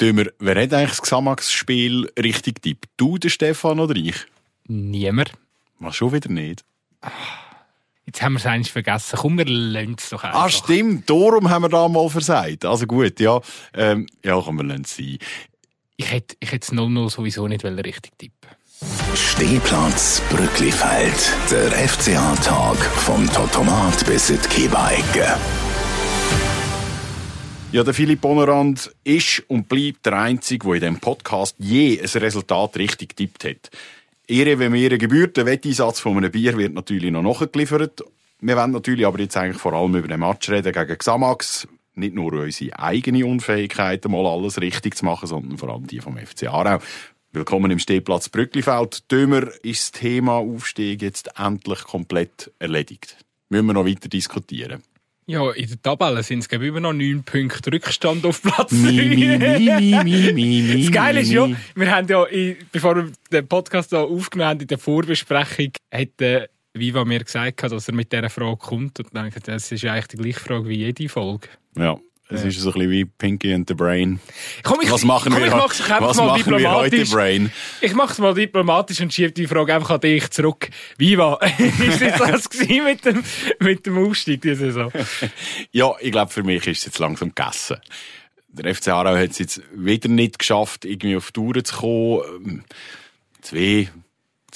Dömer, wer hat eigentlich das Xamax-Spiel richtig tippt? Du, der Stefan oder ich? Niemand. Was schon wieder nicht? Jetzt haben wir es eigentlich vergessen. Komm, wir lassen es doch einfach. Ah, stimmt. Darum haben wir da mal versagt. Also gut, ja. Ähm, ja, komm, wir lassen es sein. Ich hätte, ich hätte es 0-0 sowieso nicht richtig tippen Stehplatz Brücklifeld. Der FCA-Tag vom Totomat bis in die. Ja, der Philipp Bonerand ist und bleibt der Einzige, der in diesem Podcast je ein Resultat richtig tippt hat. Ehre, wenn mir gebührt, der Wetteinsatz von einem Bier wird natürlich noch nachgeliefert. Wir wollen natürlich aber jetzt eigentlich vor allem über den Match reden gegen Xamax. Nicht nur unsere eigene Unfähigkeit, mal alles richtig zu machen, sondern vor allem die vom FC Aarau. Willkommen im Stehplatz Brücklifeld. Dömer ist das Thema Aufstieg jetzt endlich komplett erledigt. Müssen wir noch weiter diskutieren. Ja, in der Tabelle sind es immer noch neun Punkte Rückstand auf Platz Mi, mi, mi, mi, mi, mi, Das Geile ist ja, wir haben ja, bevor wir den Podcast hier aufgenommen haben, in der Vorbesprechung, hat äh, Viva mir gesagt, dass er mit dieser Frage kommt. Und gedacht, das ist eigentlich die gleiche Frage wie jede Folge. Ja, es ist so ein bisschen wie Pinky and the Brain. Komm, ich, Was machen komm, wir, ich mach's doch einfach was mal machen wir heute. Brain? Ich mach's mal diplomatisch und schiebe die Frage einfach an dich zurück. Viva, ist jetzt das gewesen mit dem, mit dem Aufstieg diese Saison? Ja, ich glaube, für mich ist es jetzt langsam gegessen. Der FC Aarau hat es jetzt wieder nicht geschafft, irgendwie auf die Tour zu kommen. Ähm, Zwei,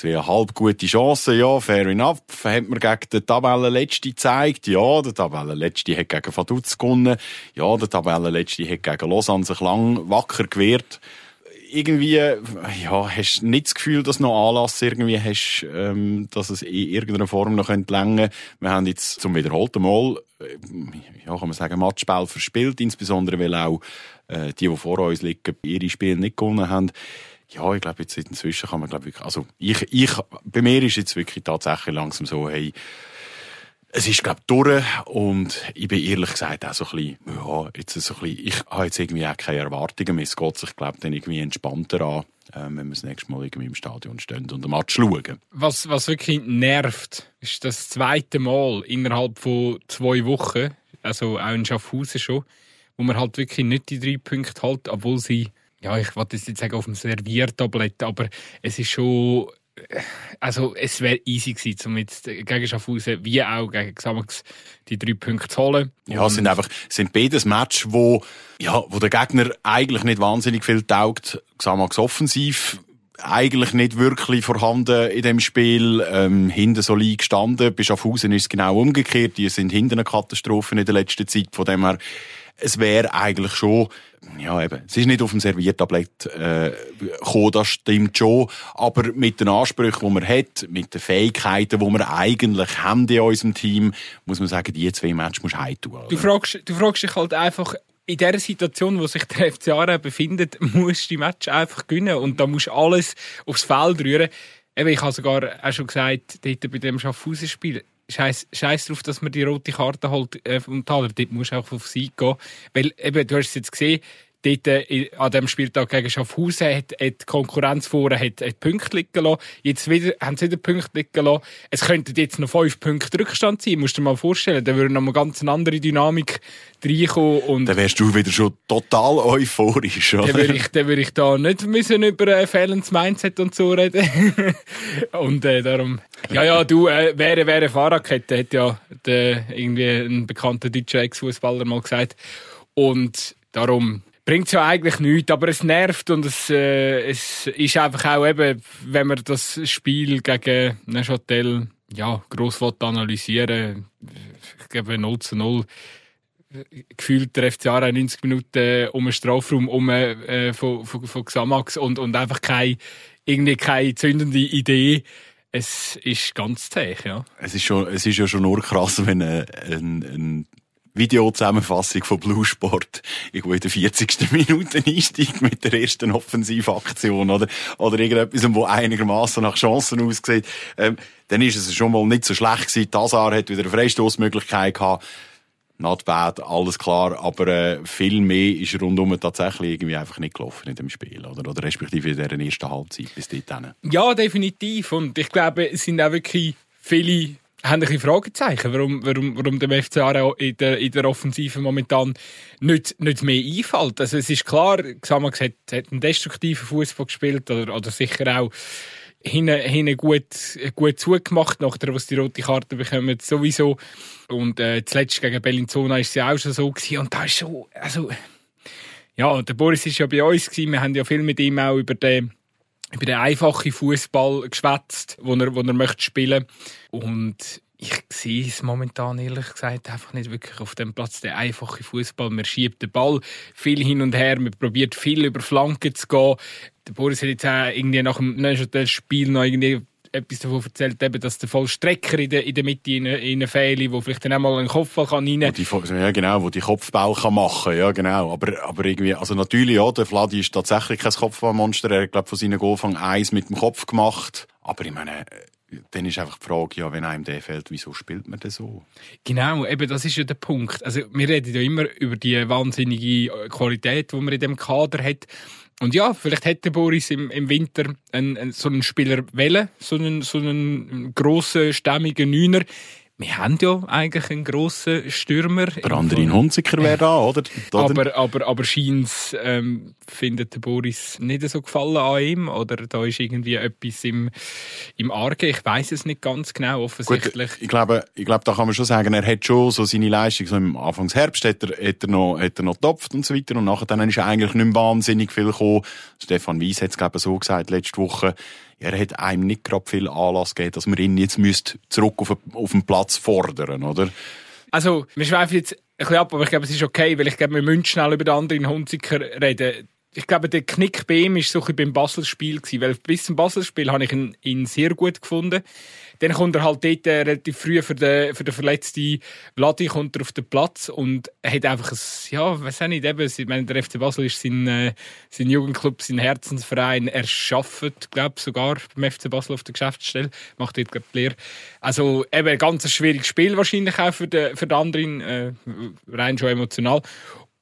zweieinhalb gute Chancen, ja, fair enough. Hat man gegen den Tabellenletzten gezeigt. Ja, der Tabellenletzte hat gegen Vaduz gewonnen. Ja, der Tabellenletzte hat gegen Lausanne sich lang wacker gewehrt. Irgendwie, ja, hast nicht das Gefühl, dass noch Anlass irgendwie hast, ähm, dass es in irgendeiner Form noch länger. Wir haben jetzt zum wiederholten Mal, äh, ja, kann man sagen, Matchspiel verspielt, insbesondere weil auch äh, die, die vor uns liegen, ihre Spiele nicht gewonnen haben. Ja, ich glaube, jetzt inzwischen kann man, glaube ich, also ich, ich, bei mir ist jetzt wirklich tatsächlich langsam so, hey, es ist, glaube ich, durch. Und ich bin ehrlich gesagt auch so ein bisschen, ja, jetzt so ein bisschen, ich habe jetzt irgendwie auch keine Erwartungen mehr. Es geht sich, glaube ich, dann irgendwie entspannter an, ähm, wenn wir das nächste Mal irgendwie im Stadion stehen und den Match schauen. Was, was wirklich nervt, ist das zweite Mal innerhalb von zwei Wochen, also auch in Schaffhausen schon, wo man halt wirklich nicht die drei Punkte halt, obwohl sie, ja, ich wollte jetzt nicht sagen auf dem Serviertablett, aber es ist schon, also es wäre easy gewesen, um jetzt gegen Schaffhausen wie auch gegen Xamax die drei Punkte zu holen. Ja, es sind einfach, es sind beides Match, wo, ja, wo der Gegner eigentlich nicht wahnsinnig viel taugt. Xamax offensiv, eigentlich nicht wirklich vorhanden in dem Spiel, ähm, hinten solid gestanden. Bei Schaffhausen ist es genau umgekehrt. Die sind hinten eine Katastrophe in der letzten Zeit. Von dem her, es wäre eigentlich schon, ja eben, es ist nicht auf dem Serviertablett äh, gekommen, das stimmt schon, aber mit den Ansprüchen, die man hat, mit den Fähigkeiten, die wir eigentlich haben in unserem Team, muss man sagen, die zwei Matches musst du heimtun. Du fragst, du fragst dich halt einfach, in der Situation, wo sich der FC Aarau befindet, musst du die Match einfach gewinnen und da musst du alles aufs Feld rühren. Eben, ich habe sogar auch schon gesagt, dort bei dem Schaffhausen-Spiel, Scheiß, Scheiß drauf, dass man die rote Karte halt äh, vom Taler, dort musst du auch auf Sieg gehen. Weil, eben, du hast es jetzt gesehen, dort äh, an dem Spieltag gegen Schaffhausen hat, hat die Konkurrenz vorher hat, hat Punkte liegen lassen. Jetzt wieder, haben sie wieder Punkte liegen lassen. Es könnten jetzt noch fünf Punkte Rückstand sein, musst du dir mal vorstellen. Da würde noch mal ganz eine andere Dynamik reinkommen und Dann wärst du wieder schon total euphorisch, oder? dann würde ich, dann würde ich da nicht müssen über äh, fehlendes Mindset und so reden. und äh, darum, ja, ja, du, äh, wäre, wäre Fahrradkette, hat ja der, irgendwie ein bekannter deutscher Ex-Fußballer mal gesagt. Und darum bringt es ja eigentlich nichts, aber es nervt und es, äh, es ist einfach auch eben, wenn man das Spiel gegen Neuchâtel ja, gross analysieren ich glaube 0 zu 0 gefühlt der FC Aarau 90 Minuten um einen Strafraum um äh, von, von, von Xamax und, und einfach keine, irgendwie keine zündende Idee. Es ist ganz zäh, ja. Es ist, schon, es ist ja schon nur krass, wenn eine, eine, eine Videozusammenfassung von Blue Sport irgendwo in der 40. Minute einsteigt mit der ersten Offensivaktion oder, oder irgendetwas, wo einigermaßen nach Chancen aussieht, ähm, dann ist es schon mal nicht so schlecht gewesen. Tazar hat wieder eine Freistoßmöglichkeit gehabt. Not bad, alles klar, aber äh, viel mehr ist rundum tatsächlich irgendwie einfach nicht gelaufen in dem Spiel, oder? Oder respektive in der ersten Halbzeit bis dorthin. Ja, definitiv. Und ich glaube, es sind auch wirklich viele haben ein bisschen Fragezeichen, warum, warum, warum dem FC Aarau in der, in der Offensive momentan nicht, nicht mehr einfällt. Also es ist klar, Xamax hat, hat einen destruktiven Fußball gespielt oder, oder sicher auch hinten, hinten gut, gut zugemacht, nachdem was die rote Karte bekommen, sowieso. Und äh, zuletzt gegen Bellinzona ist sie auch schon so gewesen. Und da ist schon, also, ja, der Boris ist ja bei uns gewesen. Wir haben ja viel mit ihm auch über den über den einfachen Fußball geschwätzt, wo er, wo er möchte spielen. Und ich sehe es momentan ehrlich gesagt einfach nicht wirklich auf dem Platz. Der einfache Fußball, man schiebt den Ball viel hin und her, man probiert viel über Flanken zu gehen. Der Boris hat jetzt auch irgendwie nach dem Spiel noch irgendwie etwas davon erzählt, eben, dass der Vollstrecker in der, in der Mitte in, in fehlt, wo vielleicht dann einmal ein Kopfball kann rein. kann. Ja, genau, wo die Kopfball kann machen, ja, genau. Aber, aber irgendwie, also natürlich, ja, der Vladi ist tatsächlich kein Kopfballmonster. Er hat, glaube von seinen Goalfang eins mit dem Kopf gemacht. Aber ich meine, dann ist einfach die Frage, ja, wenn einem der fehlt, wieso spielt man das so? Genau, eben, das ist ja der Punkt. Also, wir reden ja immer über die wahnsinnige Qualität, die man in dem Kader hat. Und ja, vielleicht hätte Boris im, im Winter einen, einen, so einen Spieler wählen, so einen, so einen grossen, stämmigen Neuner. Wir haben ja eigentlich einen grossen Stürmer. Der andere in Hunziker wäre da, oder? aber, aber, aber scheint ähm, findet der Boris nicht so gefallen an ihm oder da ist irgendwie etwas im, im Argen. Ich weiß es nicht ganz genau, offensichtlich. Gut, ich glaube, ich glaube, da kann man schon sagen, er hat schon so seine Leistung, so im Anfangsherbst hat er, hat er noch, hat er noch getopft und so weiter und nachher dann ist eigentlich nicht mehr wahnsinnig viel gekommen. Stefan Weiss hat es, glaube ich, so gesagt letzte Woche er hat einem nicht gerade viel Anlass gegeben, dass man ihn jetzt zurück auf, auf den Platz fordern, oder? Also, wir schweifen jetzt ein bisschen ab, aber ich glaube, es ist okay, weil ich glaube, wir müssen schnell über den anderen Hunziker reden. Ich glaube, der Knick bei ihm war so ein beim Basel-Spiel, weil bis zum Basel-Spiel habe ich ihn, ihn sehr gut gefunden. Dann kommt er halt dort äh, relativ früh für den, für den verletzten Vladi kommt er auf den Platz und hat einfach ein, ja, weiß auch nicht, eben, ich meine, der FC Basel ist sein, äh, sein Jugendclub, sein Herzensverein, er schafft, glaube ich, sogar beim FC Basel auf der Geschäftsstelle, macht dort gerade die Lehre. Also eben ein ganz schwieriges Spiel wahrscheinlich auch für den, für den anderen, äh, rein schon emotional.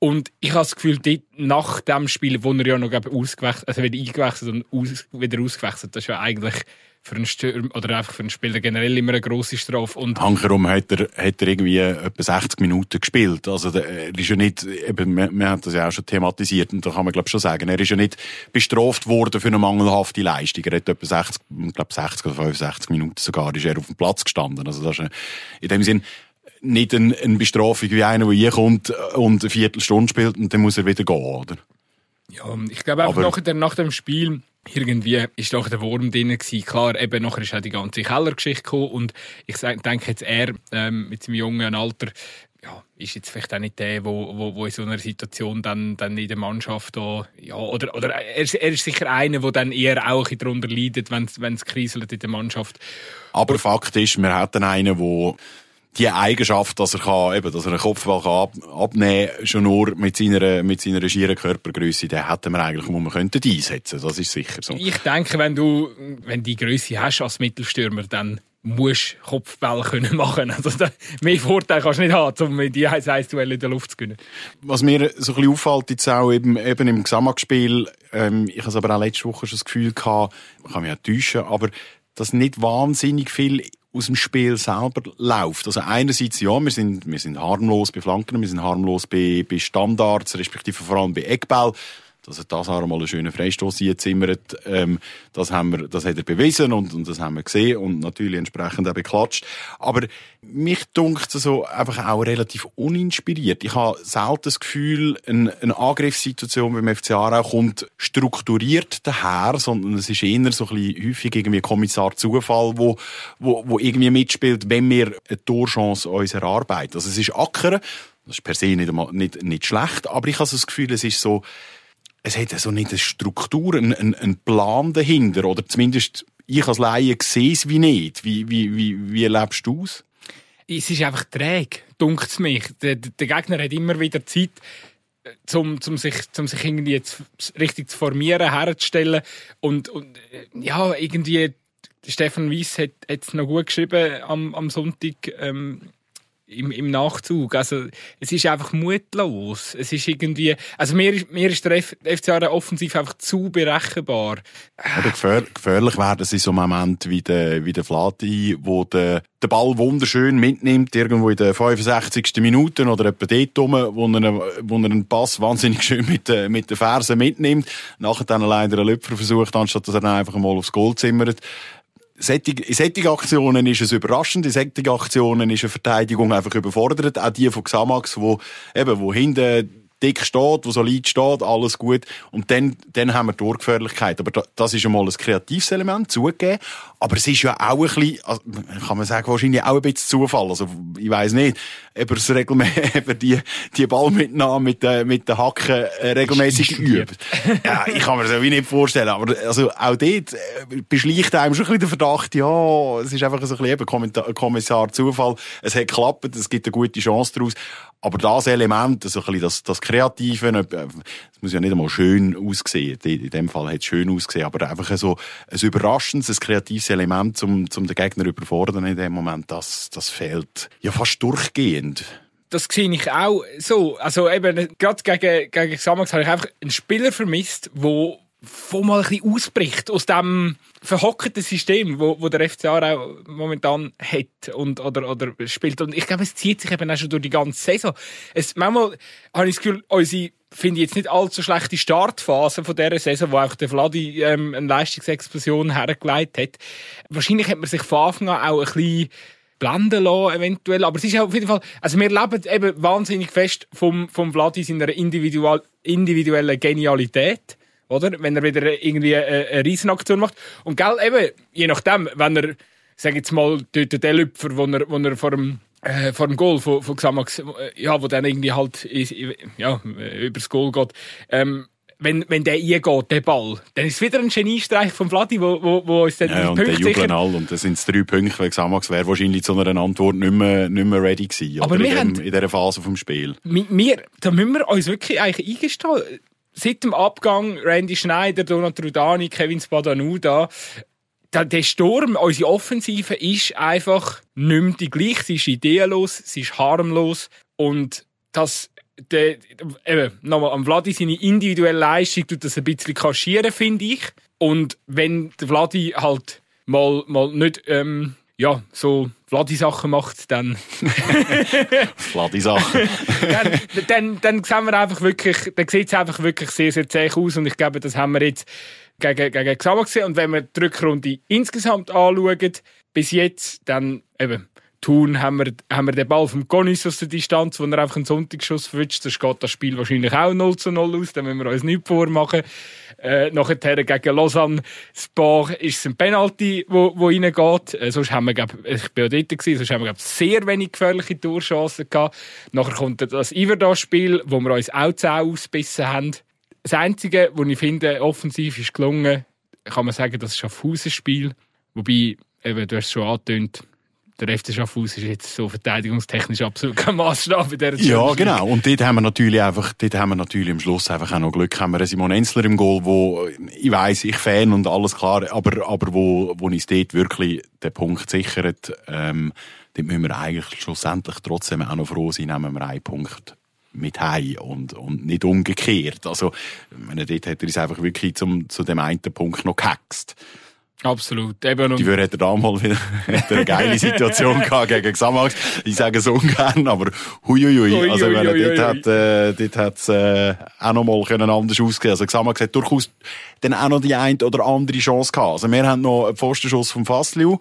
Und ich habe das Gefühl, dort, nach dem Spiel, wo er ja noch ausgewechselt, also wieder eingewechselt und aus, wieder ausgewechselt, das ist ja eigentlich für einen Stürmer oder einfach für einen Spieler generell immer eine grosse Strafe. Und Hankerum hat er, hat er irgendwie etwa 60 Minuten gespielt. Also er ist ja nicht, eben, wir, wir haben das ja auch schon thematisiert und da kann man glaube schon sagen, er ist ja nicht bestraft worden für eine mangelhafte Leistung. Er hat etwa 60, ich glaube 60 oder 65 Minuten sogar ist er auf dem Platz gestanden. Also das ist in dem Sinn nicht eine, eine Bestrafung wie einer, der hier kommt und eine Viertelstunde spielt und dann muss er wieder gehen, oder? Ja, ich glaube einfach nach, der, nach dem Spiel irgendwie ist doch der Wurm drin gewesen. Klar, eben nachher ist auch die ganze Kellergeschichte gekommen und ich denke jetzt er ähm, mit seinem jungen Alter ja, ist jetzt vielleicht auch nicht der, wo, wo, wo in so einer Situation dann, dann in der Mannschaft da, ja, oder, oder er, ist, er ist sicher einer, der dann eher auch darunter leidet, wenn es kriselt in der Mannschaft. Aber Fakt ist, wir hatten einen, der die Eigenschaft, dass er kann, eben, dass er einen Kopfball kann ab, abnehmen kann, schon nur mit seiner, mit seiner schieren Körpergröße, den hätten wir eigentlich, wo wir könnten einsetzen. Das ist sicher so. Ich denke, wenn du, wenn die Größe hast als Mittelstürmer, dann musst du Kopfball können machen. Also, da, mehr Vorteil kannst du nicht haben, um die 1-1-Duell in der Luft zu gewinnen. Was mir so ein bisschen auffällt, jetzt auch eben, eben im Gesamtspiel, ähm, ich habe es aber auch letzte Woche schon das Gefühl gehabt, man kann mich auch täuschen, aber dass nicht wahnsinnig viel aus dem Spiel selber läuft. Also einerseits, ja, wir sind, wir sind harmlos bei Flanken, wir sind harmlos bei, bei Standards, respektive vor allem bei Eckball dass er das auch mal einen schönen Freistoß einzimmert, ähm, das haben wir, das hat er bewiesen und, und das haben wir gesehen und natürlich entsprechend auch beklatscht. Aber mich dunkt so einfach auch relativ uninspiriert. Ich habe selten das Gefühl, eine, eine Angriffssituation beim FC Aarau kommt strukturiert daher, sondern es ist eher so ein bisschen häufig irgendwie Kommissar Zufall, wo, wo, wo irgendwie mitspielt, wenn wir eine Torchance uns erarbeiten. Also es ist Acker, das ist per se nicht, nicht, nicht schlecht, aber ich habe so das Gefühl, es ist so, es hat so nicht eine Struktur, einen, einen Plan dahinter. Oder zumindest ich als Laie sehe es wie nicht. Wie, wie, wie, wie lebst du es? Es ist einfach träge, dunkt mich. Der, der, Gegner hat immer wieder Zeit, um, um, sich, um sich irgendwie jetzt richtig zu formieren, herzustellen. Und, und ja, irgendwie, Stefan Weiss hat es noch gut geschrieben am, am Sonntag. Ähm, im, im Nachzug. Also, es ist einfach mutlos. Es ist irgendwie, also mir, mir ist der FCA offensiv einfach zu berechenbar. Oder gefähr, gefährlich werden sie so Momente wie der, wie der Flati, wo der, den Ball wunderschön mitnimmt, irgendwo in den 65. Minuten oder etwa dort rum, wo er, wo er einen Pass wahnsinnig schön mit, den, mit den Fersen mitnimmt. Nachher dann leider einen Lüpfer versucht, anstatt dass er dann einfach mal aufs Goal zimmert in solchen Aktionen ist es überraschend, in solchen Aktionen ist eine Verteidigung einfach überfordert. Auch die von Xamax, wo, eben, wo hinten dick steht, wo solid steht, alles gut. Und dann, dann haben wir Durchgefährlichkeit. Aber das ist einmal ein kreatives Element, zugegeben. Aber es ist ja auch ein bisschen, also, kann man sagen, wahrscheinlich auch ein bisschen Zufall. Also, ich weiss nicht, ob er regelmäßig, die, die Ballmitnahme mit, äh, mit den Hacken äh, regelmäßig übt. ja, ich kann mir das wie nicht vorstellen. Aber, also, auch dort äh, beschleicht einem schon ein bisschen der Verdacht, ja, es ist einfach so ein bisschen eben Kommissar Zufall. Es hat geklappt, es gibt eine gute Chance daraus. Aber das Element, also das, das Kreative, äh, es muss ja nicht einmal schön aussehen. In dem Fall hat es schön ausgesehen, aber einfach so ein überraschendes, ein kreatives Element, um, um den Gegner überfordern in dem Moment, das, das fehlt ja fast durchgehend das sehe ich auch so. Also eben, gerade gegen, gegen Xamax habe ich einfach einen Spieler vermisst, wo, wo mal ein bisschen ausbricht aus dem verhockten System, wo, wo der FCA auch momentan hat und, oder, oder spielt. Und ich glaube, es zieht sich eben auch schon durch die ganze Saison. Es, manchmal habe ich das Gefühl, unsere finde ich jetzt nicht allzu schlechte Startphase von dieser Saison, wo auch der Vladi ähm, eine Leistungsexplosion hergelegt hat. Wahrscheinlich hat man sich von Anfang an auch ein bisschen blenden lassen, eventuell. Aber es ist auf jeden Fall, also wir leben eben wahnsinnig fest vom, vom Vladi seiner individuellen Genialität oder? Wenn er wieder irgendwie eine, eine Riesenaktion macht. Und gell, eben, je nachdem, wenn er, sag jetzt mal, dort den Lüpfer, wo er, wo er vor dem, äh, vor dem Goal von, von Xamax, äh, ja, wo dann irgendwie halt, ja, übers Goal geht, ähm, wenn, wenn der eingeht, der Ball, dann ist es wieder ein Geniestreich von Vladi, wo, wo, wo uns dann ja, und Punkte der sicher... all, und das sind drei Punkte, weil Xamax wäre wahrscheinlich zu einer Antwort nicht mehr, nicht mehr ready gewesen, Aber wir in, dem, haben, in dieser Phase vom Spiel. Wir, da müssen wir uns wirklich eigentlich eingestehen, seit dem Abgang Randy Schneider, Donat Rudani, Kevin Spadanuda, der Sturm, unsere Offensive ist einfach nicht mehr die gleiche. Sie ist ideenlos, sie ist harmlos und das der, eben, nochmal, am Vladi seine individuelle Leistung tut das ein bisschen kaschieren, finde ich. Und wenn der Vladi halt mal, mal nicht ähm, ja, so Vladi-Sachen macht, dann... Vladi-Sachen. dann, dann, dann sehen wir einfach wirklich, dann sieht es einfach wirklich sehr, sehr zäh aus und ich glaube, das haben wir jetzt gegen, gegen Xamax gesehen. Und wenn wir die Rückrunde insgesamt anschauen, bis jetzt, dann eben, Thun haben wir, haben wir den Ball vom Gonis aus der Distanz, wo er einfach einen Sonntagsschuss verwünscht. Das geht das Spiel wahrscheinlich auch 0 zu 0 aus, da müssen wir uns nicht vormachen. Äh, nachher gegen Lausanne, Spa ist es ein Penalty, wo, wo reingeht. Äh, sonst haben wir, glaub, ich bin auch dort gewesen, sonst haben wir, glaub, sehr wenig gefährliche Torchancen gehabt. Nachher kommt das Iverdas-Spiel, wo wir uns auch 10 ausbissen haben. Das Einzige, was ich finde, offensiv ist gelungen, kann man sagen, das ist ein Schaffhausen-Spiel. Wobei, eben, du hast es schon angetönt, der FC Schaffhaus ist jetzt so verteidigungstechnisch absolut kein Maßstab in dieser Ja, genau. Und dort haben wir natürlich einfach, dort haben wir natürlich am Schluss einfach auch noch Glück. Haben wir Simon Enzler im Goal, wo, ich weiss, ich Fan und alles klar, aber, aber wo, wo uns dort wirklich den Punkt sichert, ähm, dort müssen wir eigentlich schlussendlich trotzdem auch noch froh sein, nehmen wir einen Punkt mit heim und, und nicht umgekehrt. Also, meine, dort hat er uns einfach wirklich zum, zu dem einen Punkt noch gehaxt. Absolut. Eben die würde hätte damals wieder eine geile Situation gehabt gegen Xamax. Ich sage es ungern, aber huiuiui. Ui, also, wenn ui, dort hat, äh, dort hat's, äh, auch noch mal können anders aussehen. Also, Xamax hat durchaus dann auch noch die eine oder andere Chance gehabt. Also, wir haben noch einen Pfostenschuss vom Fassliu.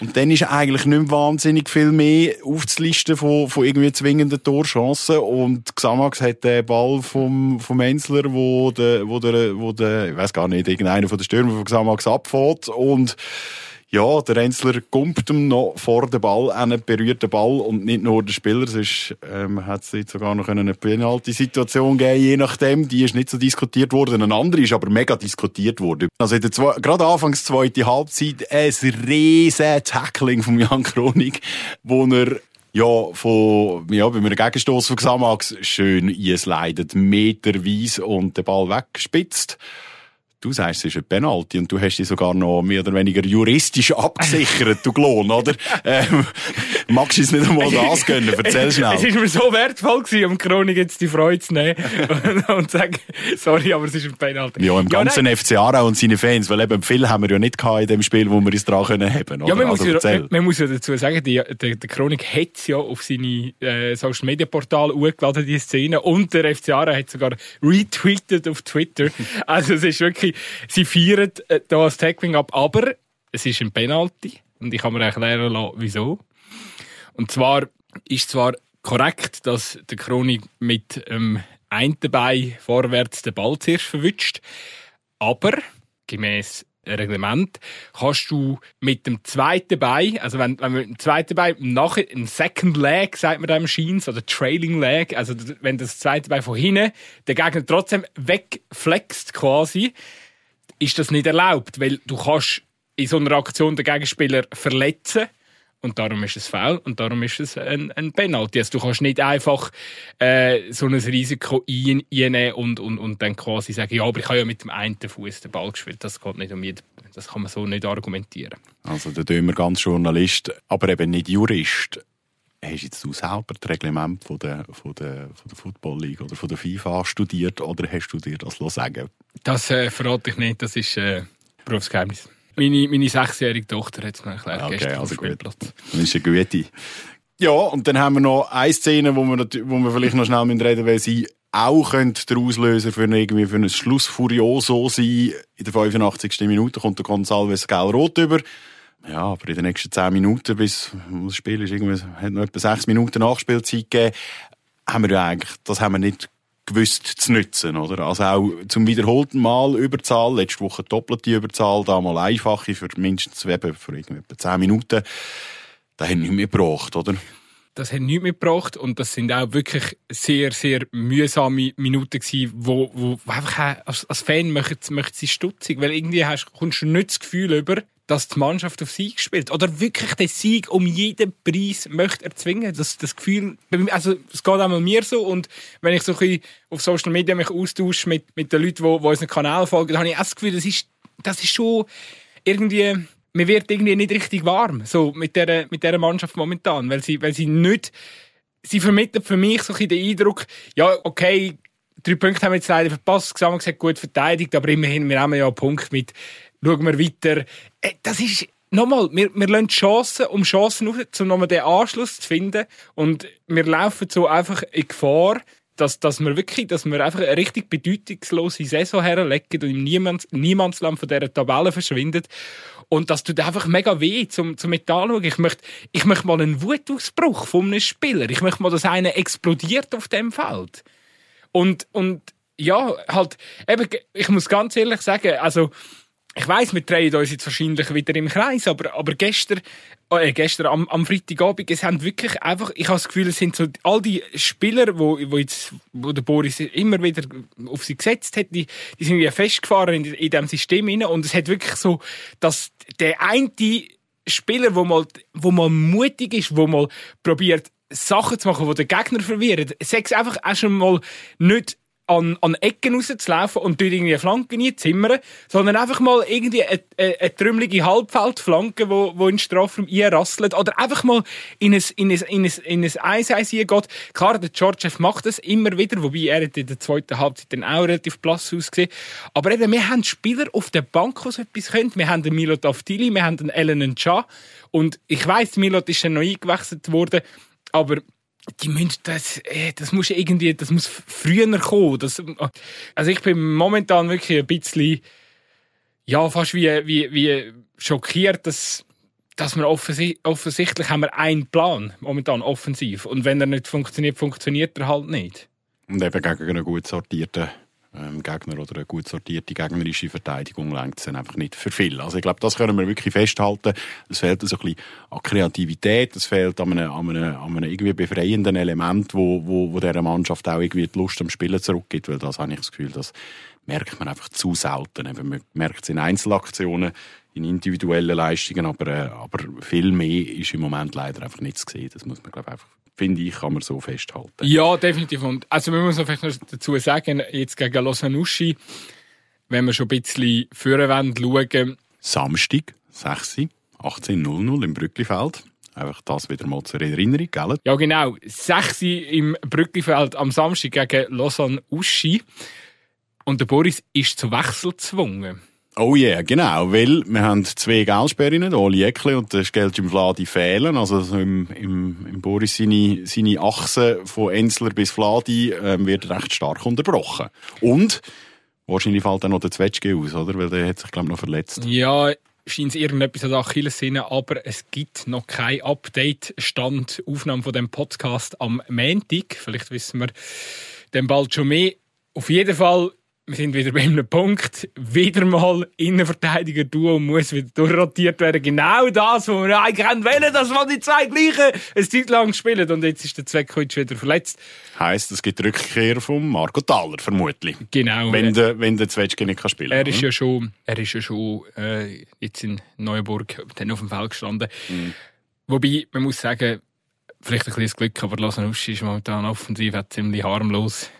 Und dann ist eigentlich nicht mehr wahnsinnig viel mehr aufzulisten von, von irgendwie zwingenden Torchancen. Und Xamax hat den Ball vom, vom Enzler, wo der, wo der, wo der, ich weiß gar nicht, irgendeiner von den Stürmer von Xamax abfährt. Und, ja, der Enzler kommt ihm noch vor den Ball, einen berührt den Ball und nicht nur der Spieler, sonst ähm, hat es sogar noch eine Penalty-Situation geben, je nachdem. Die ist nicht so diskutiert worden. Eine andere ist aber mega diskutiert worden. Also in der zwei, gerade anfangs zweite Halbzeit ein riesen Tackling von Jan Kronig, wo er ja, von, ja, bei einem Gegenstoß von Xamax schön einleidet, meterweise und den Ball wegspitzt. Du sagst, es ist ein Penalty und du hast dich sogar noch mehr oder weniger juristisch abgesichert, du Klon, oder? Ähm, magst du es nicht einmal das gönnen? Erzähl schnell. Es war mir so wertvoll, gewesen, um Chronik jetzt die Freude zu nehmen und, und zu sagen, sorry, aber es ist ein Penalty. Ja, im ganzen nein. FC Aarau und seine Fans, weil eben viel haben wir ja nicht gehabt in dem Spiel, wo wir uns dran können haben. Ja, oder? man muss, also, ja, erzähl. man, man muss ja dazu sagen, die, der, der Chronik hat es ja auf seine äh, Social Media Portale hochgeladen, die Szene. Und der FC Aarau hat sogar retweetet auf Twitter. also es ist wirklich, sie feiern äh, da das Tackling ab, aber es ist ein Penalty. Und ich kann mir erklären lassen, wieso. Und zwar ist zwar korrekt, dass der Chronik mit ähm, einem Bein vorwärts den Ball zuerst verwünscht, aber gemäß Reglement. Kannst du mit dem zweiten Bein, also wenn, wenn mit dem zweiten Bein nachher ein Second Leg, sagt man da im Scheins, oder Trailing Leg, also wenn das zweite Bein von hinten der Gegner trotzdem wegflext quasi, ist das nicht erlaubt, weil du kannst in so einer Aktion den Gegenspieler verletzen und darum ist es faul und darum ist es ein, ein Penalty. Also du kannst nicht einfach äh, so ein Risiko ein, einnehmen und, und, und dann quasi sagen, ja, aber ich habe ja mit dem einen Fuß den Ball gespielt. Das geht nicht um jeden, das kann man so nicht argumentieren. Also der Dömer ganz Journalist, aber eben nicht Jurist. Hast jetzt du selber das Reglement von der, von der, von der Football League oder von der FIFA studiert oder hast du dir das sagen Das äh, verrate ich nicht, das ist äh, Berufsgeheimnis. Meine, meine sechsjährige Tochter hat es mir erklärt Okay, gestern also. Spielplatz. Das ist eine gute. Ja, und dann haben wir noch eine Szene, wo wir, wo wir vielleicht noch schnell mit reden weil sie auch könnte der Auslöser für, ein- irgendwie für ein Schlussfurioso sein. In der 85. Minute kommt der González gelb-rot über. Ja, aber in den nächsten 10 Minuten, bis das Spiel ist irgendwie, hat noch etwa 6 Minuten Nachspielzeit gegeben, haben wir ja eigentlich, das haben wir nicht gewusst zu nutzen, oder? Also auch zum wiederholten Mal Überzahl, letzte Woche doppelte Überzahl, da mal einfache für mindestens eben für etwa 10 Minuten. Da haben wir nicht mehr gebraucht, oder? das hat nichts mitgebracht und das sind auch wirklich sehr, sehr mühsame Minuten gewesen, wo, wo einfach als, als Fan möchte, möchte sie stutzig, weil irgendwie hast, kommst du nicht das Gefühl über, dass die Mannschaft auf Sieg spielt oder wirklich den Sieg um jeden Preis möchte erzwingen. Das, das Gefühl, also es geht auch mir so und wenn ich so ein auf Social Media mich austausche mit, mit den Leuten, die, die unseren Kanal folgen, dann habe ich auch das Gefühl, das ist, das ist schon irgendwie, mir wird irgendwie nicht richtig warm, so mit der, mit der Mannschaft momentan, weil sie, weil sie nicht, sie vermittelt für mich so ein bisschen den Eindruck, ja, okay, drei Punkte haben wir jetzt leider verpasst, zusammen gesagt, gut verteidigt, aber immerhin, wir haben ja einen Punkt mit, schauen wir weiter. Äh, Das ist, nochmal, wir, wir lassen Chancen um Chancen auf, um nochmal den Anschluss zu finden und wir laufen so einfach in Gefahr, dass, dass wir wirklich, dass wir einfach eine richtig bedeutungslose Saison herlegen und im Niemands, Niemandsland von dieser Tabelle verschwindet. Und das tut einfach mega weh, zum, zum mit anschauen. Ich möchte, ich möchte mal einen Wutausbruch von einem Spieler. Ich möchte mal, dass einer explodiert auf dem Feld. Und, und, ja, halt, eben, ich muss ganz ehrlich sagen, also, ich weiss, wir drehen uns jetzt wahrscheinlich wieder im Kreis, aber, aber gestern, äh, gestern am, am Freitagabend, es haben wirklich einfach, ich habe das Gefühl, es sind so all die Spieler, wo, wo jetzt, wo der Boris immer wieder auf sie gesetzt hat, die, die sind ja festgefahren in, in diesem System rein und es hat wirklich so, dass der eine Spieler, wo mal, wo mal mutig ist, wo mal probiert, Sachen zu machen, die den Gegner verwirren, sechs einfach auch schon mal nicht an, an Ecken rauszulaufen und dort irgendwie eine Flanke nie zimmern, sondern einfach mal irgendwie eine, eine, eine trümmelige Halbfeldflanke, wo, wo in den Strafraum einrasselt oder einfach mal in ein, in ein, in ein, in ein 1 1 geht. Klar, der Georgiev macht das immer wieder, wobei er in der zweiten Halbzeit dann auch relativ blass ausgesehen. Aber eben, wir haben Spieler auf der Bank, die so etwas können. Wir haben den Milot Avdili, wir haben den Ellen Cha und ich weiss, Milot ist dann noch eingewechselt worden, aber die müssen das, äh, das muss irgendwie, das muss früher kommen. Das, also ich bin momentan wirklich ein bisschen, ja, fast wie, wie, wie schockiert, dass, dass wir offensi offensichtlich haben wir einen Plan momentan offensiv. Und wenn er nicht funktioniert, funktioniert er halt nicht. Und eben gegen einen gut sortierten ähm, Gegner oder eine gut sortierte gegnerische Verteidigung lenkt es dann einfach nicht für viel. Also ich glaube, das können wir wirklich festhalten. Es fehlt so ein bisschen an Kreativität, es fehlt an einem, an einem, an einem irgendwie befreienden Element, wo, wo, wo dieser Mannschaft auch irgendwie die Lust am Spielen zurückgibt, weil das habe ich das Gefühl, das merkt man einfach zu selten. Man merkt es in Einzelaktionen, in individuellen Leistungen, aber, äh, aber viel mehr ist im Moment leider einfach nicht zu sehen. Das muss man, glaube ich, einfach finde ich, kann man so festhalten. Ja, definitiv. Und, also, man muss noch vielleicht noch dazu sagen, jetzt gegen Losanuschi, wenn wir schon ein bisschen vorher schauen Samstag, 6. 18.00 im Brücklifeld. Einfach das wieder mal zur Erinnerung, gell? Ja, genau. 6 im Brücklifeld am Samstag gegen Lausanne Uschi. Und der Boris ist zu Wechsel gezwungen. Oh ja, yeah, genau, weil wir haben zwei Geldsperren, der Oli Eckle und der Skelcim Vladi fehlen. Also im, im, im Boris seine, seine Achse von Enzler bis Vladi ähm, wird recht stark unterbrochen. Und wahrscheinlich fällt dann noch der Zwetschge aus, oder? Weil der hat sich, glaube ich, noch verletzt. Ja, scheint es irgendetwas an Achillessehne, aber es gibt noch kein Update-Stand, Aufnahme von dem Podcast am Montag. Vielleicht wissen wir dann bald schon mehr. Auf jeden Fall wir sind wieder bei einem Punkt. Wieder mal Innenverteidiger-Duo muss wieder durchrotiert werden. Genau das, wo wir eigentlich wollen, dass wir die zwei gleichen eine Zeit lang spielen. Und jetzt ist der Zweckwitsch wieder verletzt. Heisst, es gibt Rückkehr von Marco Thaler, vermutlich. Genau. Wenn der, wenn der Zwetschge nicht kann spielen kann. Er ist ja schon, er ist ja schon äh, jetzt in Neuenburg dann auf dem Feld gestanden. Mhm. Wobei, man muss sagen, vielleicht ein das Glück, aber Lasanuschi ist momentan offensiv ziemlich harmlos.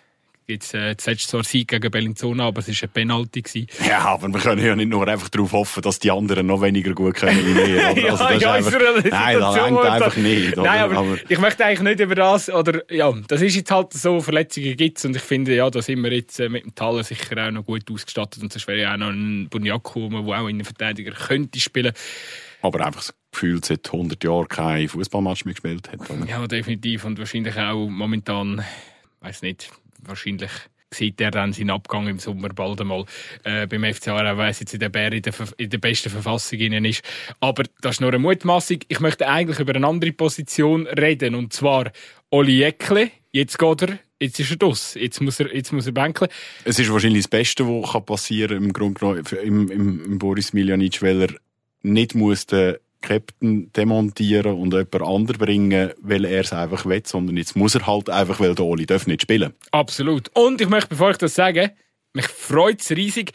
Jetzt, äh, zuletzt zwar Sieg gegen Bellinzona, aber es war ein Penalty. Gewesen. Ja, aber wir können ja nicht nur einfach darauf hoffen, dass die anderen noch weniger gut können wie wir. ja, also, das ja, ist einfach, nein, das reicht einfach nicht. Oder? Nein, aber, aber, ich möchte eigentlich nicht über das, oder, ja, das ist jetzt halt so, Verletzungen gibt und ich finde, ja, da sind wir jetzt äh, mit dem Taler sicher auch noch gut ausgestattet und sonst wäre ja auch noch ein Bunyaku, der auch in den Verteidiger könnte spielen. Aber einfach das Gefühl, seit 100 Jahren kein Fußballmatch mehr gespielt hat. Oder? Ja, definitiv und wahrscheinlich auch momentan, weiß nicht, wahrscheinlich sieht er dann seinen Abgang im Sommer bald einmal äh, beim FC Aarau, weil jetzt in der Bär in der, in der besten Verfassung ist. Aber das ist nur eine Mutmaßung. Ich möchte eigentlich über eine andere Position reden, und zwar Oli Eckle. Jetzt geht er, jetzt ist er dus. Jetzt muss er, jetzt muss er bänkeln. Es ist wahrscheinlich das Beste, was passieren kann im Grunde genommen im, im, im Boris Miljanic, weil er nicht muss den Captain demontieren und jemand anderen bringen, weil er es einfach will, sondern jetzt muss er halt einfach, weil der Oli darf nicht spielen. Absolut. Und ich möchte, bevor ich das sage, mich freut es riesig,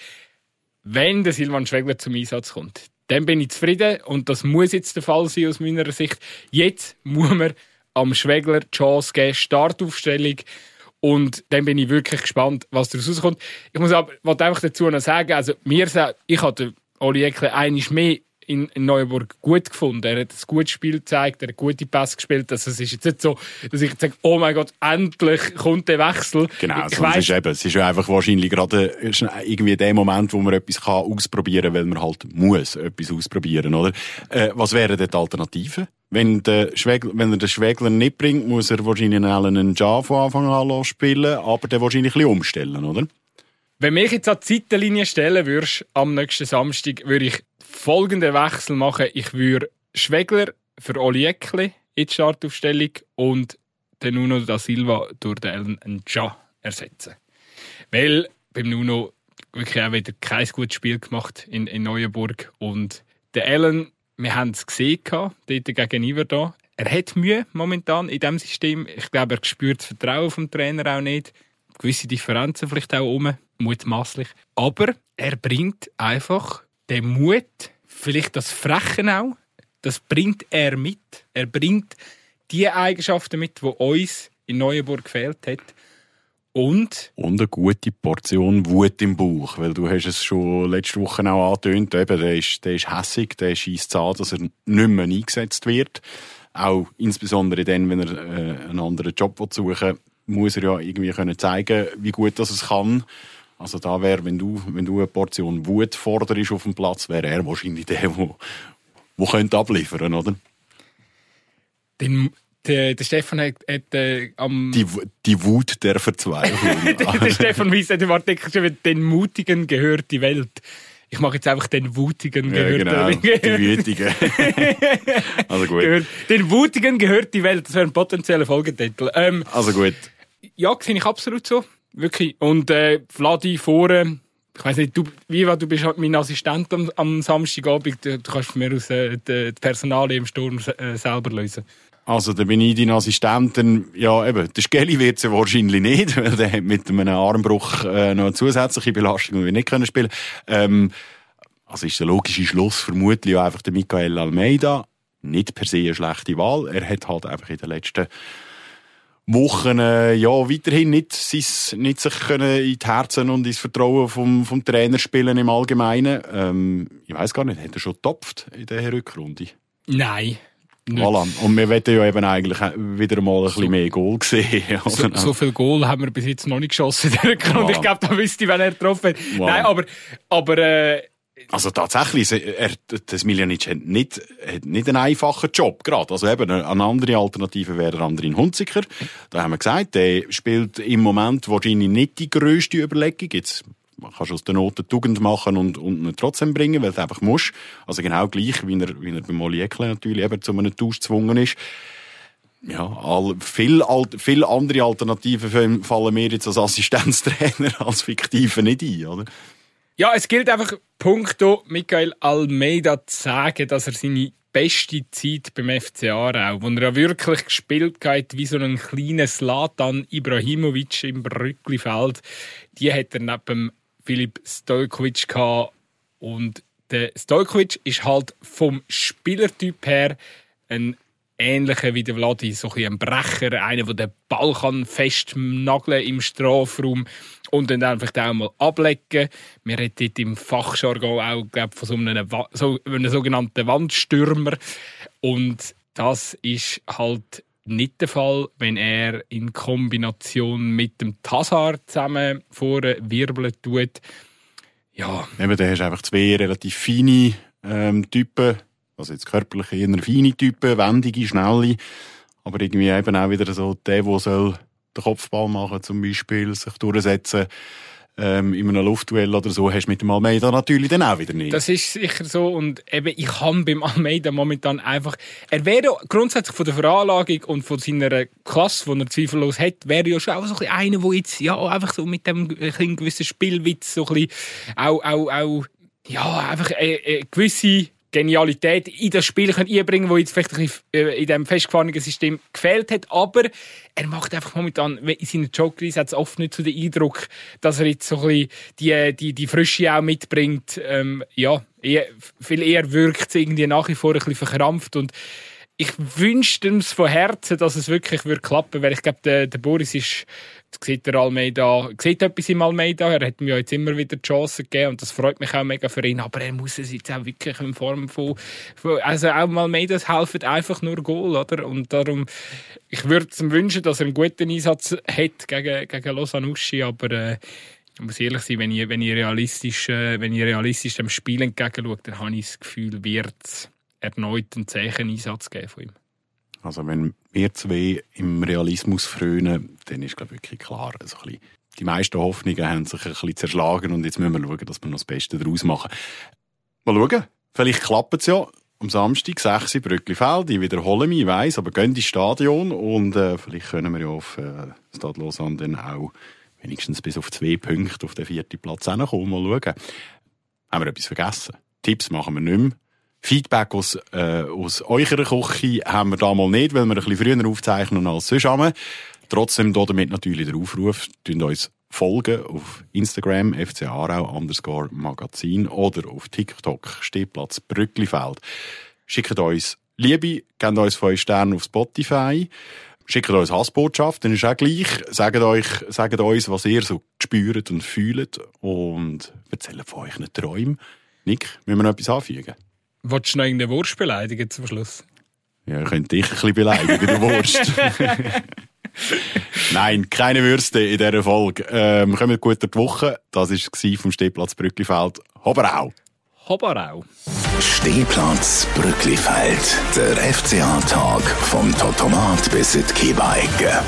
wenn der Silvan Schwegler zum Einsatz kommt. Dann bin ich zufrieden und das muss jetzt der Fall sein aus meiner Sicht. Jetzt muss man am Schwegler die Chance geben, Startaufstellung. Und dann bin ich wirklich gespannt, was daraus rauskommt. Ich muss aber einfach dazu noch sagen, also mir, ich hatte Oli Eckle einiges mehr in, in Neuenburg gut gefunden. Er hat ein gutes Spiel gezeigt, er hat gute Pass gespielt. Also es ist jetzt nicht so, dass ich jetzt sage, oh mein Gott, endlich kommt der Wechsel. Genau, ich weiss, ist eben, es ist ja einfach wahrscheinlich gerade irgendwie der Moment, wo man etwas kann ausprobieren kann, weil man halt muss etwas ausprobieren, oder? Äh, was wären denn die Alternativen? Wenn, der Schwegler, wenn er den Schwegler nicht bringt, muss er wahrscheinlich einen Ja von Anfang an spielen, aber dann wahrscheinlich ein bisschen umstellen, oder? Wenn mich jetzt an die Seitenlinie stellen würdest, am nächsten Samstag, würde ich folgenden Wechsel machen. Ich würde Schwegler für Oli Eckli in die Startaufstellung und den Nuno da Silva durch den Nja ersetzen. Weil beim Nuno wirklich auch wieder kein gutes Spiel gemacht in, in Neuenburg. Und der Ellen, wir haben es gesehen, dort gegen Iver Er hat Mühe momentan in diesem System. Ich glaube, er spürt das Vertrauen vom Trainer auch nicht. Gewisse Differenzen vielleicht auch um, mutmaßlich. Aber er bringt einfach den Mut, vielleicht das Frechen auch, das bringt er mit. Er bringt die Eigenschaften mit, die uns in Neuenburg gefehlt hat. Und? Und eine gute Portion Wut im Bauch, weil du hast es schon letzte Woche auch angetönt, eben, der ist, der ist hässig, der schießt an, dass er nicht mehr eingesetzt wird. Auch insbesondere dann, wenn er äh, einen anderen Job suchen will, muss er ja irgendwie können zeigen, wie gut das es kann. Also da wäre, wenn du, wenn du eine Portion Wut forderst auf dem Platz, wäre er wahrscheinlich der, der, der könnte abliefern, oder? Den, der, der Stefan hat, hat äh, am... Die, die Wut der Verzweiflung. der, der Stefan Weiss hat im Artikel geschrieben, den Mutigen gehört die Welt. Ich mache jetzt einfach den Wutigen gehört. Ja, genau. Die Wütigen. also gut. Gehört, den Wutigen gehört die Welt. Das wäre ein potenzieller Folgetitel. Ähm, also gut. Ja, sehe ich absolut so. Wirklich. Und äh, Vladi vorne, ich weiß nicht, du, war, du bist halt mein Assistent am, am Samstagabend, du, du kannst mir aus äh, die, Personale im Sturm äh, selber lösen. Also, da bin ich dein Assistent. Ja, eben, der Skelly wird ja wahrscheinlich nicht, weil der hat mit einem Armbruch äh, noch eine zusätzliche Belastung, die wir nicht können spielen ähm, Also ist der logische Schluss vermutlich auch einfach der Michael Almeida. Nicht per se eine schlechte Wahl. Er hat halt einfach in den letzten Wochen äh, ja, weiterhin nicht, sein, nicht sich können in die Herzen und ins Vertrauen vom, vom Trainer spielen im Allgemeinen. Ähm, ich weiß gar nicht, hat er schon getopft in dieser Rückrunde? Nein. Voilà. Und wir wollen ja eben eigentlich wieder mal ein bisschen mehr Goal sehen. So, so viel Goal haben wir bis jetzt noch nicht geschossen in der Rückrunde. Voilà. Ich glaube, da wüsste ich, wenn er getroffen hat. Voilà. Nein, aber, aber äh, also tatsächlich, er, das Miljanic hat nicht, hat nicht einen einfachen Job gerade. Also eben eine andere Alternative wäre Andrin Hunziker. Da haben wir gesagt, der spielt im Moment wahrscheinlich nicht die grösste Überlegung. Jetzt kannst du aus der Not Tugend machen und, und ihn trotzdem bringen, weil du einfach musst. Also genau gleich, wie er, wie er bei Molly Eckle natürlich eben zu einem Tausch gezwungen ist. Ja, all, viel, all, viel andere Alternativen fallen mir jetzt als Assistenztrainer als Fiktive nicht ein, oder? Ja, es gilt einfach, punkto Michael Almeida zu sagen, dass er seine beste Zeit beim FC Aarau, wo er ja wirklich gespielt hat wie so ein kleiner Slatan Ibrahimovic im Brücklifeld, die hat er neben Filip Stojkovic gehabt. Und der Stojkovic ist halt vom Spielertyp her ein ähnlicher wie der Vladi, so ein, ein Brecher, einer, der den Ball kann festnageln im Strafraum und dann einfach auch mal ablecken. Wir reden dort im Fachjargon auch glaub, von so einem, so einem sogenannten Wandstürmer. Und das ist halt nicht der Fall, wenn er in Kombination mit dem Tassar zusammen vorwirbeln tut. Ja. Eben, da hast du einfach zwei relativ feine ähm, Typen also jetzt körperlich eher feine Typen, wendige, schnelle. Aber irgendwie eben auch wieder so der, der soll den Kopfball machen zum Beispiel, sich durchsetzen ähm, in einem Luftduell oder so, hast du mit dem Almeida natürlich dann auch wieder nicht. Das ist sicher so und eben, ich kann beim Almeida momentan einfach, er wäre grundsätzlich von der Veranlagung und von seiner Klasse, die er zweifellos hat, wäre ja schon auch so ein einer, der jetzt, ja, einfach so mit dem gewissen Spielwitz so ein bisschen auch, auch, auch ja, einfach eine, eine gewisse Genialität in das Spiel einbringen können, die jetzt vielleicht äh, in diesem festgefahrenen System gefehlt hat. Aber er macht einfach momentan in seinen Joker-Einsätzen oft nicht so den Eindruck, dass er jetzt so ein bisschen die, die, die Frische auch mitbringt. Ähm, ja, viel eher wirkt es irgendwie nach wie vor ein bisschen verkrampft und ich wünschte es von Herzen, dass es wirklich würde klappen, weil ich glaube, der, der Boris ist sieht der Almeida, sieht etwas im Almeida. Er hat mir ja jetzt immer wieder die Chance gegeben und das freut mich auch mega für ihn. Aber er muss es jetzt auch wirklich in Form von, also auch Almeidas helfen einfach nur Goal, oder? Und darum, ich würde ihm wünschen, dass er einen guten Einsatz hat gegen, gegen Losanuschi, aber, äh, ich muss ehrlich sein, wenn ich, wenn ich realistisch, äh, wenn ich realistisch dem Spiel entgegenschaue, dann habe ich das Gefühl, wird es erneut einen zähen Einsatz geben von ihm. Also wenn wir zwei im Realismus frönen, dann ist glaube wirklich klar, also ein bisschen, die meisten Hoffnungen haben sich ein bisschen zerschlagen und jetzt müssen wir schauen, dass wir noch das Beste daraus machen. Mal schauen, vielleicht klappt es ja. Am Samstag 6 Brücklifeld, ich wiederhole mich, ich weiss, aber gehen ins Stadion und äh, vielleicht können wir ja auf äh, Stade Lausanne dann auch wenigstens bis auf zwei Punkte auf den vierten Platz hinkommen. Mal schauen. Haben wir etwas vergessen? Tipps machen wir nicht mehr. Feedback aus, äh, aus eurer Küche haben wir da mal nicht, weil wir ein bisschen früher aufzeichnen als sonst haben. Trotzdem damit natürlich der Aufruf, tun uns folgen auf Instagram, FC Aarau underscore Magazin oder auf TikTok, Stehplatz Brücklifeld. Schickt uns Liebe, gebt uns fünf Sterne auf Spotify, schickt uns Hassbotschaft, dann ist auch gleich. Sagt, euch, sagt uns, was ihr so spürt und fühlt und erzählt von euren Träumen. Nick, müssen wir noch etwas anfügen? Wolltest du noch irgendeine Wurst beleidigen zum Schluss? Ja, ich könnte dich ein bisschen beleidigen, du Wurst. Nein, keine Würste in dieser Folge. Ähm, kommen gut durch die Woche. Das war vom Stehplatz Brücklifeld. Hoberau. Hoberau. Stehplatz Brücklifeld. Der FCA-Tag vom Totomat bis in die.